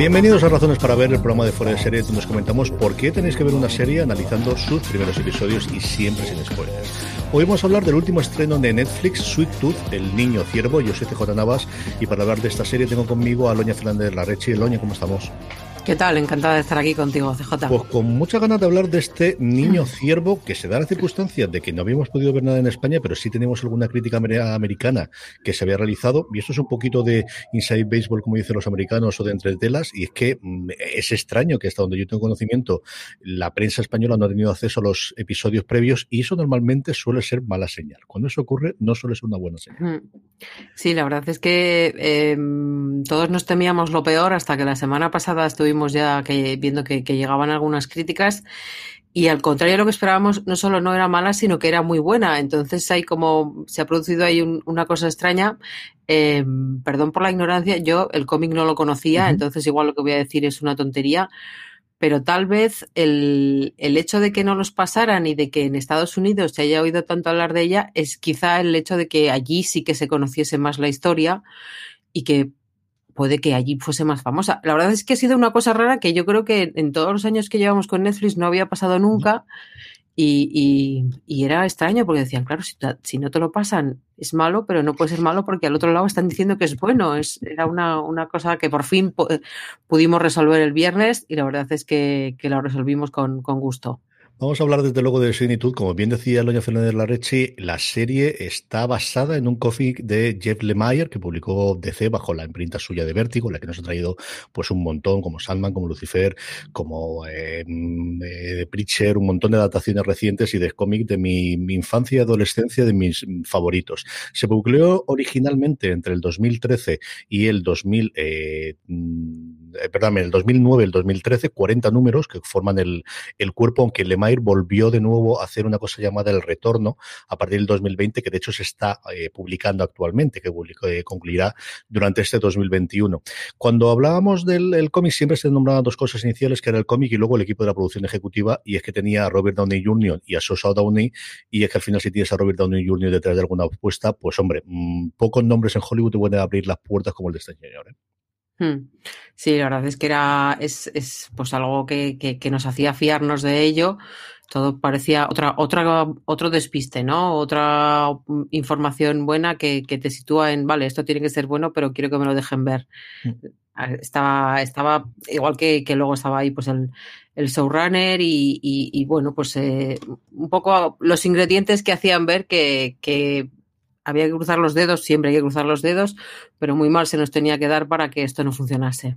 Bienvenidos a Razones para Ver, el programa de Fuera de Serie donde nos comentamos por qué tenéis que ver una serie analizando sus primeros episodios y siempre sin spoilers. Hoy vamos a hablar del último estreno de Netflix, Sweet Tooth, El Niño Ciervo. Yo soy CJ Navas y para hablar de esta serie tengo conmigo a Loña Fernández Larrechi. Loña, ¿cómo estamos? ¿Qué tal? Encantada de estar aquí contigo, CJ. Pues con muchas ganas de hablar de este niño ciervo que se da la circunstancia de que no habíamos podido ver nada en España, pero sí tenemos alguna crítica americana que se había realizado. Y esto es un poquito de inside baseball, como dicen los americanos, o de entre telas. Y es que mm, es extraño que hasta donde yo tengo conocimiento, la prensa española no ha tenido acceso a los episodios previos y eso normalmente suele ser mala señal. Cuando eso ocurre, no suele ser una buena señal. Sí, la verdad es que eh, todos nos temíamos lo peor hasta que la semana pasada estuvimos ya que, viendo que, llegaban algunas críticas y al contrario de lo que esperábamos, no solo no era mala, sino que era muy buena. Entonces hay como, se ha producido ahí una cosa extraña. Eh, perdón por la ignorancia, yo el cómic no lo conocía, entonces igual lo que voy a decir es una tontería. Pero tal vez el, el hecho de que no los pasaran y de que en Estados Unidos se haya oído tanto hablar de ella es quizá el hecho de que allí sí que se conociese más la historia y que puede que allí fuese más famosa. La verdad es que ha sido una cosa rara que yo creo que en todos los años que llevamos con Netflix no había pasado nunca. Y, era extraño porque decían, claro, si, no te lo pasan es malo, pero no puede ser malo porque al otro lado están diciendo que es bueno. Es, era una, cosa que por fin pudimos resolver el viernes y la verdad es que, que lo resolvimos con, con gusto. Vamos a hablar desde luego de Signitud. Como bien decía Loña Fernández Larrechi, la serie está basada en un cómic de Jeff Lemire que publicó DC bajo la imprenta suya de Vértigo, la que nos ha traído pues un montón, como Sandman, como Lucifer, como eh, eh, Preacher, un montón de adaptaciones recientes y de cómic de mi, infancia y adolescencia, de mis favoritos. Se publicó originalmente entre el 2013 y el 2000. Eh, eh, perdón, en el 2009 el 2013, 40 números que forman el, el cuerpo, aunque Lemire volvió de nuevo a hacer una cosa llamada El Retorno a partir del 2020, que de hecho se está eh, publicando actualmente, que eh, concluirá durante este 2021. Cuando hablábamos del cómic, siempre se nombraban dos cosas iniciales, que era el cómic y luego el equipo de la producción ejecutiva, y es que tenía a Robert Downey Jr. y a Sosa Downey, y es que al final si tienes a Robert Downey Jr. detrás de alguna apuesta, pues hombre, mm, pocos nombres en Hollywood te pueden abrir las puertas como el de este señor. ¿eh? Hmm. Sí, la verdad es que era es, es pues algo que, que, nos hacía fiarnos de ello. Todo parecía otra, otra, otro despiste, ¿no? Otra información buena que, que te sitúa en, vale, esto tiene que ser bueno, pero quiero que me lo dejen ver. Hmm. Estaba, estaba igual que, que luego estaba ahí pues el, el showrunner y, y, y bueno, pues eh, un poco los ingredientes que hacían ver que, que había que cruzar los dedos, siempre hay que cruzar los dedos, pero muy mal se nos tenía que dar para que esto no funcionase.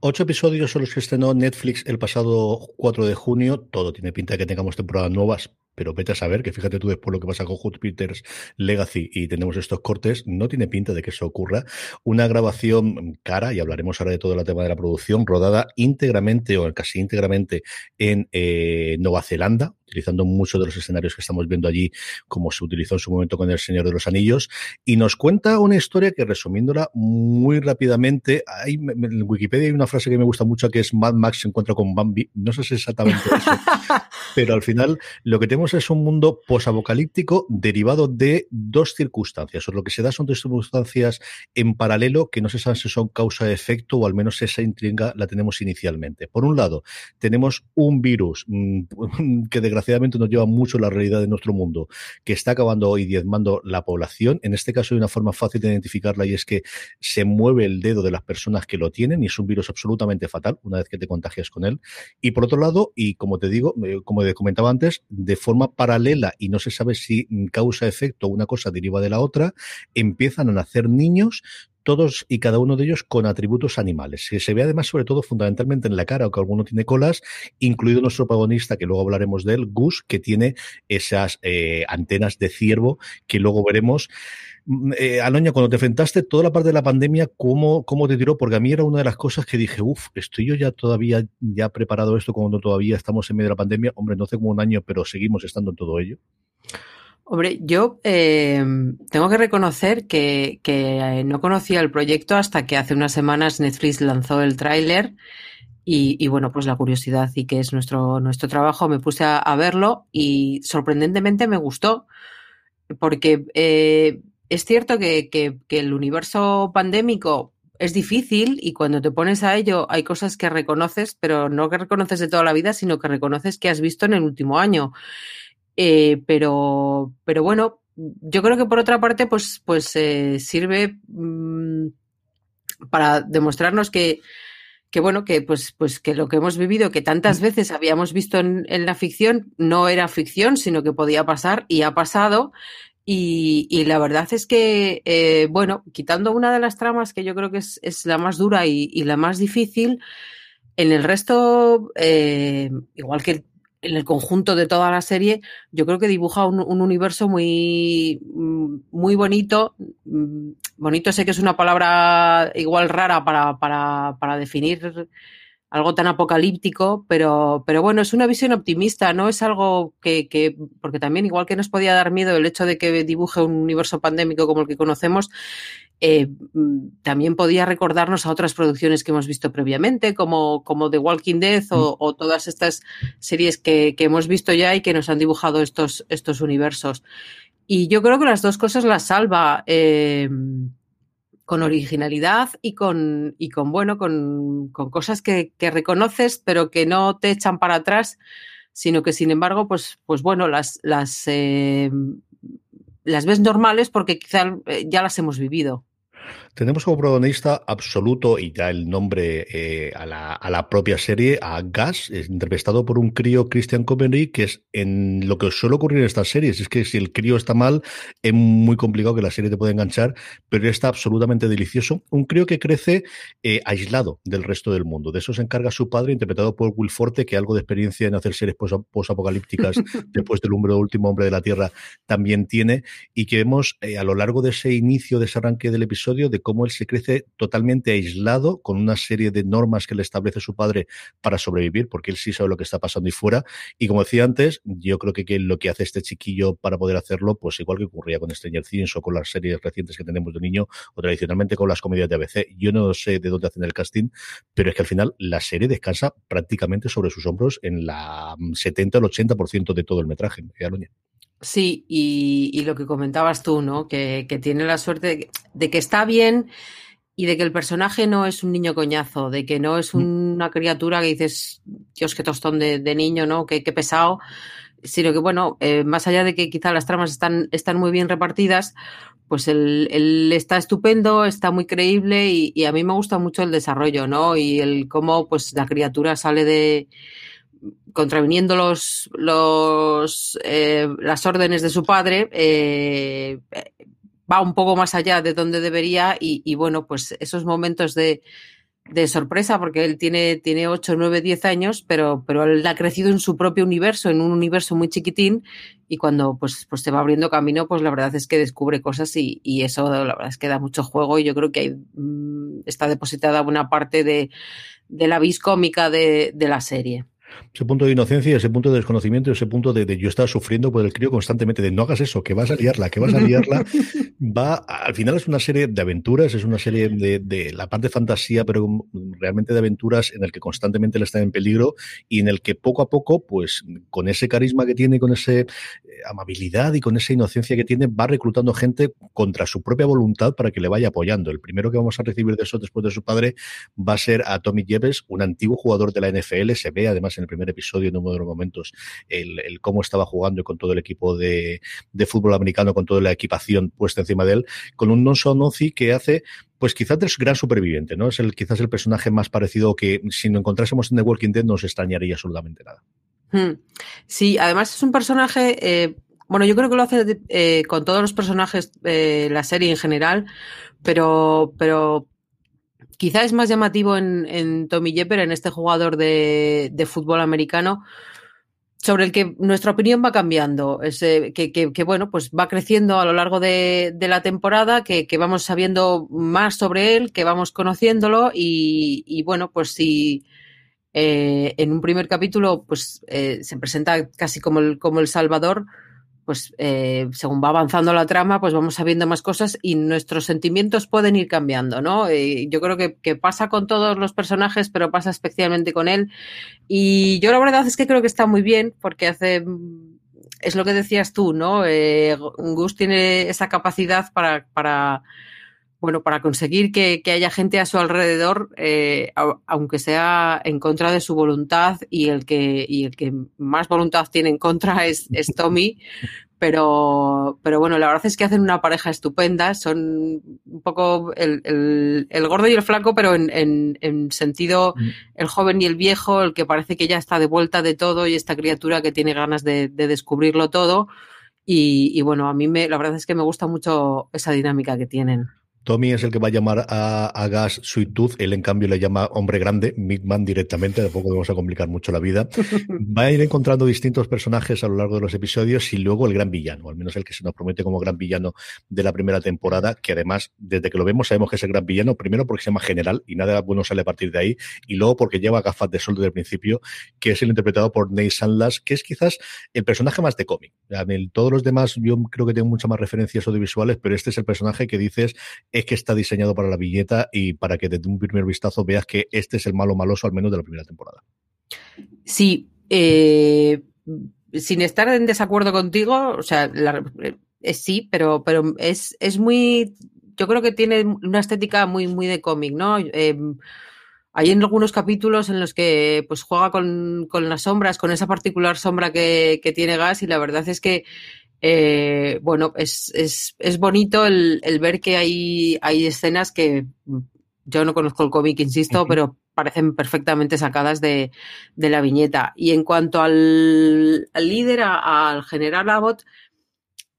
Ocho episodios son los que estrenó Netflix el pasado 4 de junio. Todo tiene pinta de que tengamos temporadas nuevas, pero vete a saber que fíjate tú después lo que pasa con Hot Peters Legacy y tenemos estos cortes, no tiene pinta de que eso ocurra. Una grabación cara, y hablaremos ahora de todo el tema de la producción, rodada íntegramente o casi íntegramente en eh, Nueva Zelanda, utilizando muchos de los escenarios que estamos viendo allí, como se utilizó en su momento con El Señor de los Anillos, y nos cuenta una historia que, resumiéndola muy rápidamente, hay, en Wikipedia hay una frase que me gusta mucho que es Mad Max se encuentra con Bambi, no sé si exactamente eso, pero al final lo que tenemos es un mundo posapocalíptico derivado de dos circunstancias, o lo que se da son dos circunstancias en paralelo que no se sabe si son causa-efecto o al menos esa intriga la tenemos inicialmente. Por un lado, tenemos un virus mm, que desgraciadamente desgraciadamente nos lleva mucho la realidad de nuestro mundo, que está acabando hoy diezmando la población. En este caso hay una forma fácil de identificarla y es que se mueve el dedo de las personas que lo tienen y es un virus absolutamente fatal una vez que te contagias con él. Y por otro lado, y como te digo, eh, como te comentaba antes, de forma paralela y no se sabe si causa-efecto una cosa deriva de la otra, empiezan a nacer niños todos y cada uno de ellos con atributos animales. Se ve además, sobre todo, fundamentalmente en la cara, o alguno tiene colas, incluido nuestro protagonista, que luego hablaremos de él, Gus, que tiene esas eh, antenas de ciervo, que luego veremos. Mm, eh, cuando te enfrentaste toda la parte de la pandemia, ¿cómo, ¿cómo te tiró? Porque a mí era una de las cosas que dije, uff, estoy yo ya todavía ya preparado esto cuando todavía estamos en medio de la pandemia. Hombre, no hace como un año, pero seguimos estando en todo ello. Hombre, yo eh, tengo que reconocer que, que, no conocía el proyecto hasta que hace unas semanas Netflix lanzó el tráiler y, bueno, pues la curiosidad y que es nuestro, nuestro trabajo, me puse a, a verlo y sorprendentemente me gustó porque eh, es cierto que, que, el universo pandémico es difícil y cuando te pones a ello hay cosas que reconoces, pero no que reconoces de toda la vida, sino que reconoces que has visto en el último año. Eh, pero, pero bueno, yo creo que por otra parte, pues, pues eh, sirve mmm, para demostrarnos que, que bueno, que pues, pues que lo que hemos vivido, que tantas veces habíamos visto en la ficción, no era ficción, sino que podía pasar y ha pasado. Y, la verdad es que, eh, bueno, quitando una de las tramas que yo creo que es, la más dura y, la más difícil, en el resto, eh, igual que en el conjunto de toda la serie, yo creo que dibuja un, un universo muy, muy bonito. Bonito sé que es una palabra igual rara para, para, para definir algo tan apocalíptico, pero, pero bueno, es una visión optimista, no es algo que, que, porque también igual que nos podía dar miedo el hecho de que dibuje un universo pandémico como el que conocemos, eh, también podía recordarnos a otras producciones que hemos visto previamente, como, como The Walking Dead o, o todas estas series que, que, hemos visto ya y que nos han dibujado estos, estos universos. Y yo creo que las dos cosas las salva. Eh, con originalidad y con, y con bueno, con, con cosas que, que, reconoces, pero que no te echan para atrás, sino que sin embargo, pues, pues bueno, las, las, eh, las ves normales porque quizá ya las hemos vivido. Tenemos como protagonista absoluto y ya el nombre eh, a, la, a, la, propia serie, a Gas, interpretado por un crío Christian Comedy, que es en lo que suele ocurrir en estas series. Es que si el crío está mal, es muy complicado que la serie te pueda enganchar, pero está absolutamente delicioso. Un crío que crece eh, aislado del resto del mundo. De eso se encarga su padre, interpretado por Will Forte, que algo de experiencia en hacer series post-apocalípticas después del hombre, último hombre de la Tierra también tiene, y que vemos eh, a lo largo de ese inicio, de ese arranque del episodio, de cómo él se crece totalmente aislado con una serie de normas que le establece su padre para sobrevivir, porque él sí sabe lo que está pasando y fuera. Y como decía antes, yo creo que, lo que hace este chiquillo para poder hacerlo, pues igual que ocurría con Stranger Things o con las series recientes que tenemos de niño o tradicionalmente con las comedias de ABC. Yo no sé de dónde hacen el casting, pero es que al final la serie descansa prácticamente sobre sus hombros en la 70 o el 80% de todo el metraje. Sí, y, y, lo que comentabas tú, ¿no? Que, que tiene la suerte de, de, que está bien y de que el personaje no es un niño coñazo, de que no es una criatura que dices, Dios, qué tostón de, de niño, ¿no? Qué, qué, pesado. Sino que, bueno, eh, más allá de que quizá las tramas están, están muy bien repartidas, pues él, él está estupendo, está muy creíble y, y, a mí me gusta mucho el desarrollo, ¿no? Y el cómo, pues, la criatura sale de contraviniendo los, eh, las órdenes de su padre, eh, va un poco más allá de donde debería y, bueno, pues esos momentos de, de, sorpresa, porque él tiene, tiene 8, 9, 10 años, pero, pero él ha crecido en su propio universo, en un universo muy chiquitín, y cuando pues, pues va abriendo camino, pues la verdad es que descubre cosas y, y eso la verdad es que da mucho juego y yo creo que hay, mmm, está depositada buena parte de, de la vis cómica de, de la serie ese punto de inocencia, ese punto de desconocimiento, ese punto de, de, yo estar sufriendo por el crío constantemente, de no hagas eso, que vas a liarla, que vas a liarla, va, al final es una serie de aventuras, es una serie de, de, la parte de fantasía, pero realmente de aventuras en el que constantemente le está en peligro y en el que poco a poco, pues con ese carisma que tiene, con esa eh, amabilidad y con esa inocencia que tiene, va reclutando gente contra su propia voluntad para que le vaya apoyando. El primero que vamos a recibir de eso después de su padre va a ser a Tommy Jeves, un antiguo jugador de la NFL, se ve además en el primer episodio, en uno de los momentos, el, cómo estaba jugando con todo el equipo de, fútbol americano, con toda la equipación puesta encima de él, con un non Sonozi que hace pues quizás el gran superviviente, ¿no? Es el, quizás el personaje más parecido que si lo encontrásemos en The Walking Dead no nos extrañaría absolutamente nada. Hmm. Sí, además es un personaje, eh, bueno, yo creo que lo hace eh, con todos los personajes eh, la serie en general, pero, pero quizá es más llamativo en, Tommy Jepper, en este jugador de, fútbol americano, sobre el que nuestra opinión va cambiando, es, eh, que, que, que, bueno, pues va creciendo a lo largo de, la temporada, que, vamos sabiendo más sobre él, que vamos conociéndolo y, y bueno, pues si eh, en un primer capítulo pues eh, se presenta casi como el, como el Salvador, pues eh, según va avanzando la trama, pues vamos sabiendo más cosas y nuestros sentimientos pueden ir cambiando, ¿no? Eh, yo creo que, que, pasa con todos los personajes, pero pasa especialmente con él. Y yo la verdad es que creo que está muy bien porque hace... Es lo que decías tú, ¿no? Eh, Gus tiene esa capacidad para, para, bueno, para conseguir que, haya gente a su alrededor, eh, aunque sea en contra de su voluntad, y el que, y el que más voluntad tiene en contra es, es Tommy. Pero, pero bueno, la verdad es que hacen una pareja estupenda. Son un poco el, el, gordo y el flaco, pero en, en, en, sentido mm. el joven y el viejo, el que parece que ya está de vuelta de todo y esta criatura que tiene ganas de, de descubrirlo todo. Y, y, bueno, a mí me, la verdad es que me gusta mucho esa dinámica que tienen. Tommy es el que va a llamar a, Gas Sweet Tooth, él en cambio le llama hombre grande, Big Man directamente, tampoco vamos a complicar mucho la vida. Va a ir encontrando distintos personajes a lo largo de los episodios y luego el gran villano, al menos el que se nos promete como gran villano de la primera temporada, que además, desde que lo vemos, sabemos que es el gran villano, primero porque se llama general y nada bueno sale a partir de ahí, y luego porque lleva gafas de sol desde el principio, que es el interpretado por Nate Sandlas, que es quizás el personaje más de cómic. Todos los demás yo creo que tienen muchas más referencias audiovisuales, pero este es el personaje que dices es que está diseñado para la viñeta y para que desde un primer vistazo veas que este es el malo maloso al menos de la primera temporada. Sí, eh, sin estar en desacuerdo contigo, o sea, eh, sí, pero, pero es, es muy, yo creo que tiene una estética muy, muy de cómic, ¿no? Eh, hay en algunos capítulos en los que pues juega con, con las sombras, con esa particular sombra que, que, tiene Gas y la verdad es que eh, bueno, es, es, es bonito el, el, ver que hay, hay escenas que yo no conozco el cómic, insisto, pero parecen perfectamente sacadas de, de, la viñeta. Y en cuanto al, al líder, al general Abbott,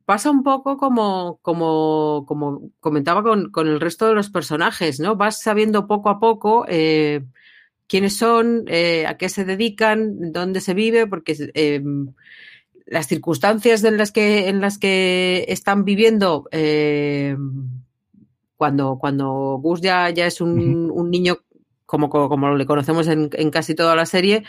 pasa un poco como, como, como comentaba con, con, el resto de los personajes, ¿no? Vas sabiendo poco a poco eh, quiénes son, eh, a qué se dedican, dónde se vive, porque eh, las circunstancias en las que, en las que están viviendo eh, cuando, cuando Gus ya, ya es un, un niño como, como, le conocemos en, en, casi toda la serie,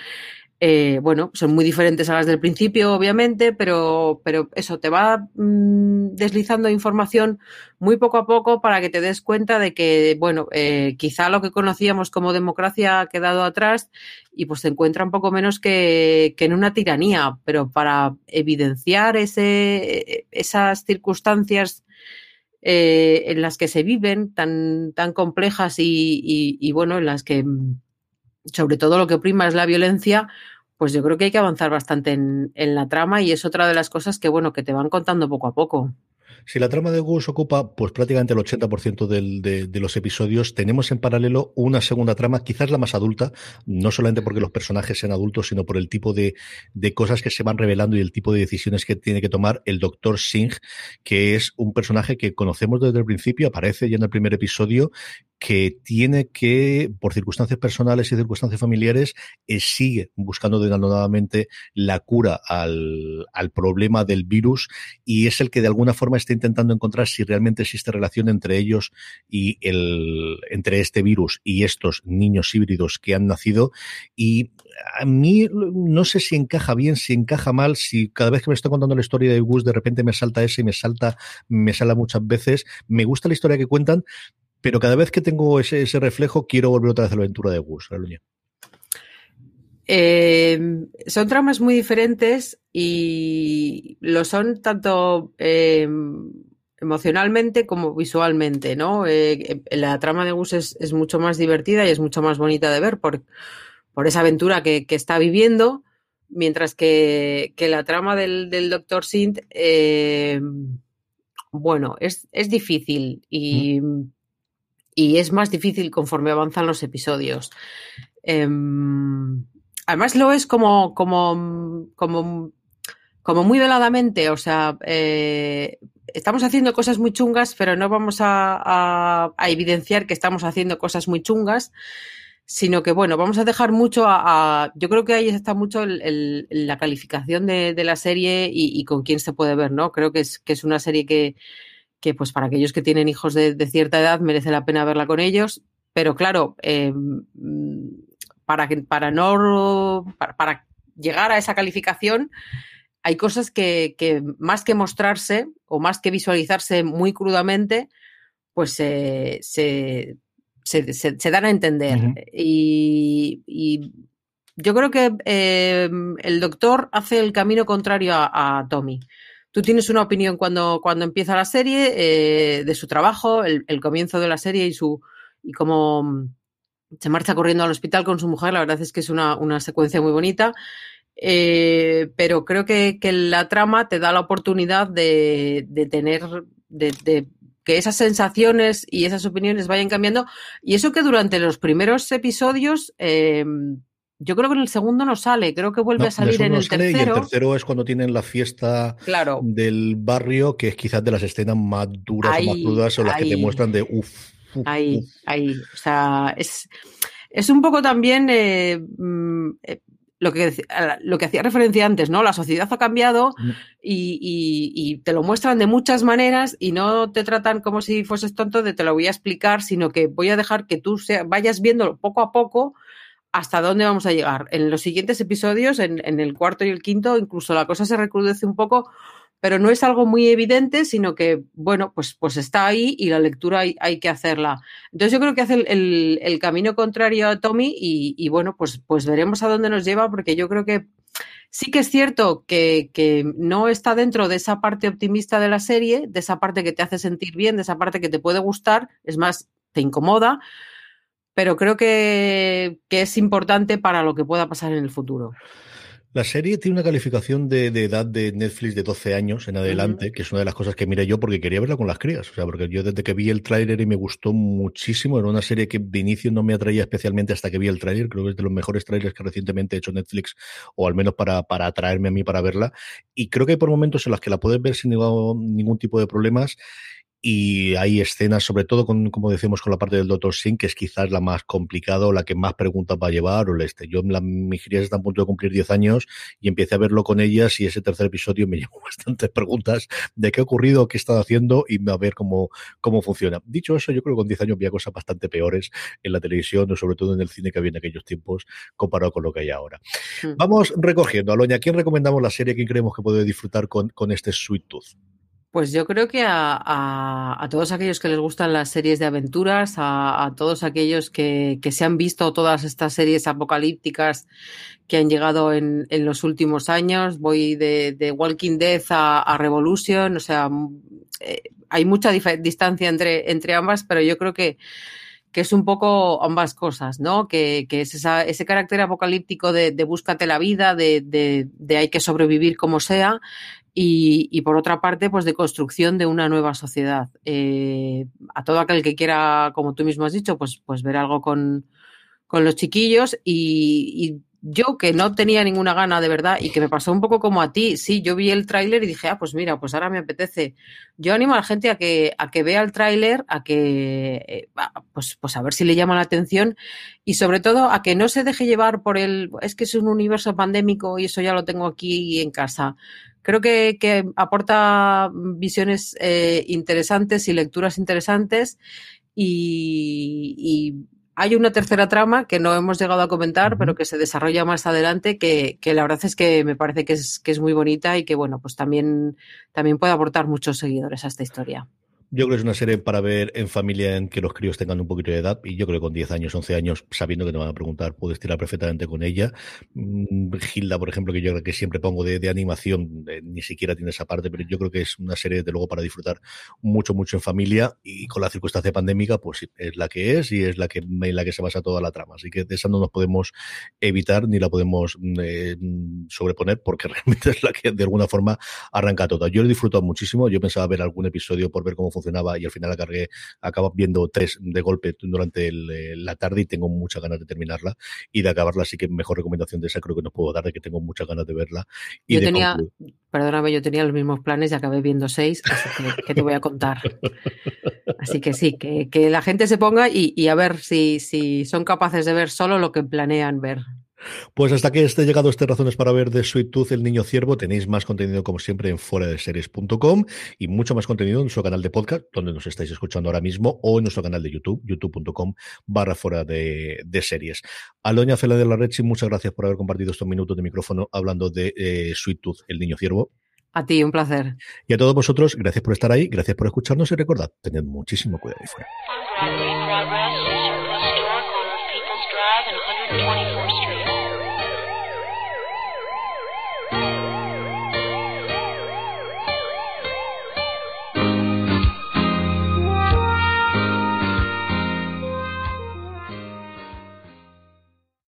eh, bueno, son muy diferentes a las del principio, obviamente, pero, pero eso te va mmm, deslizando información muy poco a poco para que te des cuenta de que, bueno, eh, quizá lo que conocíamos como democracia ha quedado atrás y pues se encuentra un poco menos que, que en una tiranía, pero para evidenciar ese, esas circunstancias eh, en las que se viven tan, tan complejas y, y, y bueno, en las que sobre todo lo que prima es la violencia, pues yo creo que hay que avanzar bastante en, en, la trama y es otra de las cosas que, bueno, que te van contando poco a poco. Si la trama de Gus ocupa pues prácticamente el 80% del, de, de, los episodios, tenemos en paralelo una segunda trama, quizás la más adulta, no solamente porque los personajes sean adultos, sino por el tipo de, de cosas que se van revelando y el tipo de decisiones que tiene que tomar el Doctor Singh, que es un personaje que conocemos desde el principio, aparece ya en el primer episodio, que tiene que, por circunstancias personales y circunstancias familiares, eh, sigue buscando denodadamente la cura al, al problema del virus y es el que de alguna forma está intentando encontrar si realmente existe relación entre ellos y el, entre este virus y estos niños híbridos que han nacido. Y a mí no sé si encaja bien, si encaja mal, si cada vez que me estoy contando la historia de Gus de repente me salta ese y me salta, me sale muchas veces. Me gusta la historia que cuentan, pero cada vez que tengo ese, ese reflejo quiero volver otra vez a la aventura de Gus, Luña. Eh, son tramas muy diferentes y lo son tanto eh, emocionalmente como visualmente, ¿no? Eh, la trama de Gus es, es, mucho más divertida y es mucho más bonita de ver por, por esa aventura que, que, está viviendo, mientras que, que la trama del, del Dr. Sint, bueno, es, es difícil y, mm. Y, es más difícil conforme avanzan los episodios. Eh, además lo es como, como, como, como muy veladamente, o sea, eh, estamos haciendo cosas muy chungas, pero no vamos a, a, evidenciar que estamos haciendo cosas muy chungas, sino que, bueno, vamos a dejar mucho a... yo creo que ahí está mucho la calificación de, de la serie y, y, con quién se puede ver, ¿no? Creo que es, que es una serie que, que, pues para aquellos que tienen hijos de, de cierta edad, merece la pena verla con ellos, pero claro, eh, para, para no para, para, llegar a esa calificación hay cosas que, que, más que mostrarse o más que visualizarse muy crudamente, pues eh, se, se, se, se, dan a entender. Uh -huh. y, y, yo creo que eh, el doctor hace el camino contrario a, a Tommy tú tienes una opinión cuando, cuando empieza la serie eh, de su trabajo, el, el, comienzo de la serie y su y cómo mm, se marcha corriendo al hospital con su mujer. La verdad es que es una, una secuencia muy bonita. Eh, pero creo que, que, la trama te da la oportunidad de, de tener, de, de, que esas sensaciones y esas opiniones vayan cambiando. Y eso que durante los primeros episodios, eh, yo creo que en el segundo no sale, creo que vuelve no, a salir en el sale, tercero. Y el tercero es cuando tienen la fiesta claro. del barrio, que es quizás de las escenas más duras ahí, o más crudas o las ahí, que te muestran de uff. Uf, ahí, uf. ahí. O sea, es, es un poco también eh, eh, lo, que, lo que hacía referencia antes, ¿no? La sociedad ha cambiado Mm. y, y, y, te lo muestran de muchas maneras y no te tratan como si fueses tonto de te lo voy a explicar, sino que voy a dejar que tú sea, vayas viendo poco a poco hasta dónde vamos a llegar. En los siguientes episodios, en, el cuarto y el quinto, incluso la cosa se recrudece un poco pero no es algo muy evidente, sino que, bueno, pues, pues está ahí y la lectura hay, que hacerla. Entonces yo creo que hace el, camino contrario a Tommy y, bueno, pues, pues veremos a dónde nos lleva, porque yo creo que sí que es cierto que, no está dentro de esa parte optimista de la serie, de esa parte que te hace sentir bien, de esa parte que te puede gustar, es más, te incomoda, pero creo que, que es importante para lo que pueda pasar en el futuro. La serie tiene una calificación de, de, edad de Netflix de 12 años en adelante, uh -huh. que es una de las cosas que miré yo porque quería verla con las crías. O sea, porque yo desde que vi el tráiler y me gustó muchísimo, era una serie que de inicio no me atraía especialmente hasta que vi el tráiler. Creo que es de los mejores tráilers que recientemente ha hecho Netflix, o al menos para, para atraerme a mí para verla. Y creo que hay por momentos en los que la puedes ver sin ningún, ningún tipo de problemas y hay escenas, sobre todo con, como decimos, con la parte del Dr. Singh, que es quizás la más complicada o la que más preguntas va a llevar, o el este. Yo, la, mis crías están a punto de cumplir 10 años y empecé a verlo con ellas y ese tercer episodio me llevó bastantes preguntas de qué ha ocurrido, qué estado haciendo y a ver cómo, cómo funciona. Dicho eso, yo creo que con 10 años había cosas bastante peores en la televisión o sobre todo en el cine que había en aquellos tiempos comparado con lo que hay ahora. Mm. Vamos recogiendo. Aloña, ¿quién recomendamos la serie? ¿Quién creemos que puede disfrutar con, con este Sweet Tooth? Pues yo creo que a, todos aquellos que les gustan las series de aventuras, a, todos aquellos que, se han visto todas estas series apocalípticas que han llegado en, los últimos años, voy de, Walking Dead a, Revolution, o sea, eh, hay mucha distancia entre, entre ambas, pero yo creo que que es un poco ambas cosas, ¿no? Que, que es esa, ese carácter apocalíptico de, de búscate la vida, de, de, de, hay que sobrevivir como sea, y, y, por otra parte, pues de construcción de una nueva sociedad. Eh, a todo aquel que quiera, como tú mismo has dicho, pues, pues ver algo con, con los chiquillos y, y yo que no tenía ninguna gana de verdad y que me pasó un poco como a ti, sí, yo vi el tráiler y dije, ah, pues mira, pues ahora me apetece. Yo animo a la gente a que, a que vea el tráiler, a que, eh, pues, pues a ver si le llama la atención y sobre todo a que no se deje llevar por el, es que es un universo pandémico y eso ya lo tengo aquí en casa. Creo que, que aporta visiones eh, interesantes y lecturas interesantes y, y hay una tercera trama que no hemos llegado a comentar, pero que se desarrolla más adelante, que, que, la verdad es que me parece que es, que es muy bonita y que, bueno, pues también, también puede aportar muchos seguidores a esta historia. Yo creo que es una serie para ver en familia en que los críos tengan un poquito de edad y yo creo que con 10 años, 11 años, sabiendo que te van a preguntar, puedes tirar perfectamente con ella. Gilda, por ejemplo, que yo creo que siempre pongo de, de animación, eh, ni siquiera tiene esa parte, pero yo creo que es una serie, desde luego, para disfrutar mucho, mucho en familia y con la circunstancia pandémica, pues es la que es y es la que, en la que se basa toda la trama. Así que de esa no nos podemos evitar ni la podemos eh, sobreponer porque realmente es la que de alguna forma arranca toda. Yo lo he disfrutado muchísimo, yo pensaba ver algún episodio por ver cómo funciona funcionaba y al final la cargué, acabo viendo tres de golpe durante el, eh, la tarde y tengo muchas ganas de terminarla y de acabarla, así que mejor recomendación de esa creo que nos puedo dar, de que tengo muchas ganas de verla. Y yo de tenía, concluir. perdóname, yo tenía los mismos planes y acabé viendo seis, así que, que te voy a contar. Así que sí, que, que la gente se ponga y, y a ver si, si son capaces de ver solo lo que planean ver. Pues hasta que esté llegado este Razones para ver de Sweet Tooth, el niño ciervo, tenéis más contenido como siempre en fuera de series.com y mucho más contenido en nuestro canal de podcast, donde nos estáis escuchando ahora mismo, o en nuestro canal de YouTube, youtube.com barra fuera de, de, series. Aloña Fela de la Rechi, muchas gracias por haber compartido estos minutos de micrófono hablando de eh, Sweet Tooth, el niño ciervo. A ti, un placer. Y a todos vosotros, gracias por estar ahí, gracias por escucharnos y recordad, tened muchísimo cuidado ahí fuera.